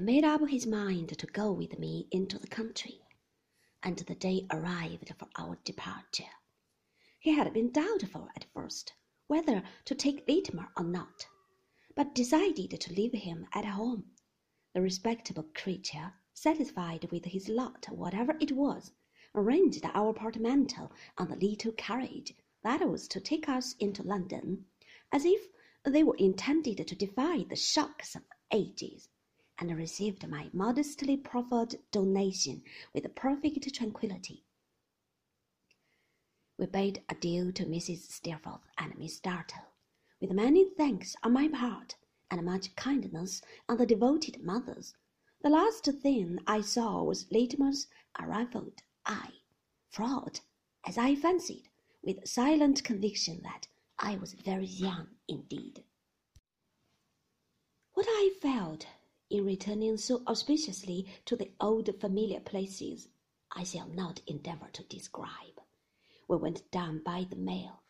made up his mind to go with me into the country, and the day arrived for our departure. He had been doubtful at first whether to take Littimer or not, but decided to leave him at home. The respectable creature, satisfied with his lot, whatever it was, arranged our portmanteau on the little carriage that was to take us into London, as if they were intended to defy the shocks of ages, and received my modestly proffered donation with perfect tranquillity. We bade adieu to Mrs. Steerforth and Miss Dartle, with many thanks on my part, and much kindness on the devoted mother's. The last thing I saw was Littimer's unruffled eye, fraught, as I fancied, with silent conviction that I was very young indeed. What I felt in returning so auspiciously to the old familiar places, I shall not endeavor to describe. We went down by the mail.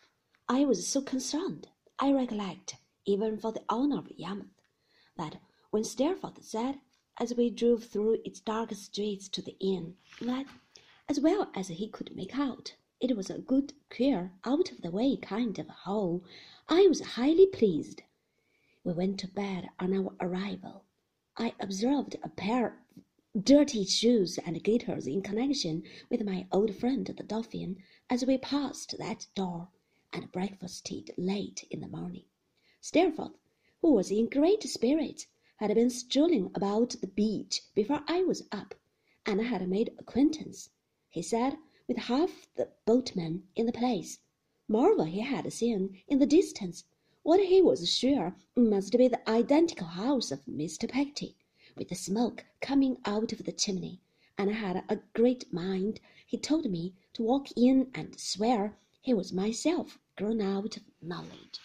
I was so concerned, I recollect, even for the honour of Yarmouth, that when Steerforth said, as we drove through its dark streets to the inn, that, as well as he could make out, it was a good, queer, out of the way kind of hole. I was highly pleased. We went to bed on our arrival. I observed a pair of dirty shoes and gaiters in connection with my old friend the dolphin as we passed that door, and breakfasted late in the morning. Steerforth, who was in great spirits, had been strolling about the beach before I was up, and had made acquaintance, he said, with half the boatmen in the place. Moreover, he had seen in the distance what he was sure must be the identical house of Mr. Peggotty, with the smoke coming out of the chimney, and I had a great mind, he told me, to walk in and swear he was myself grown out of knowledge.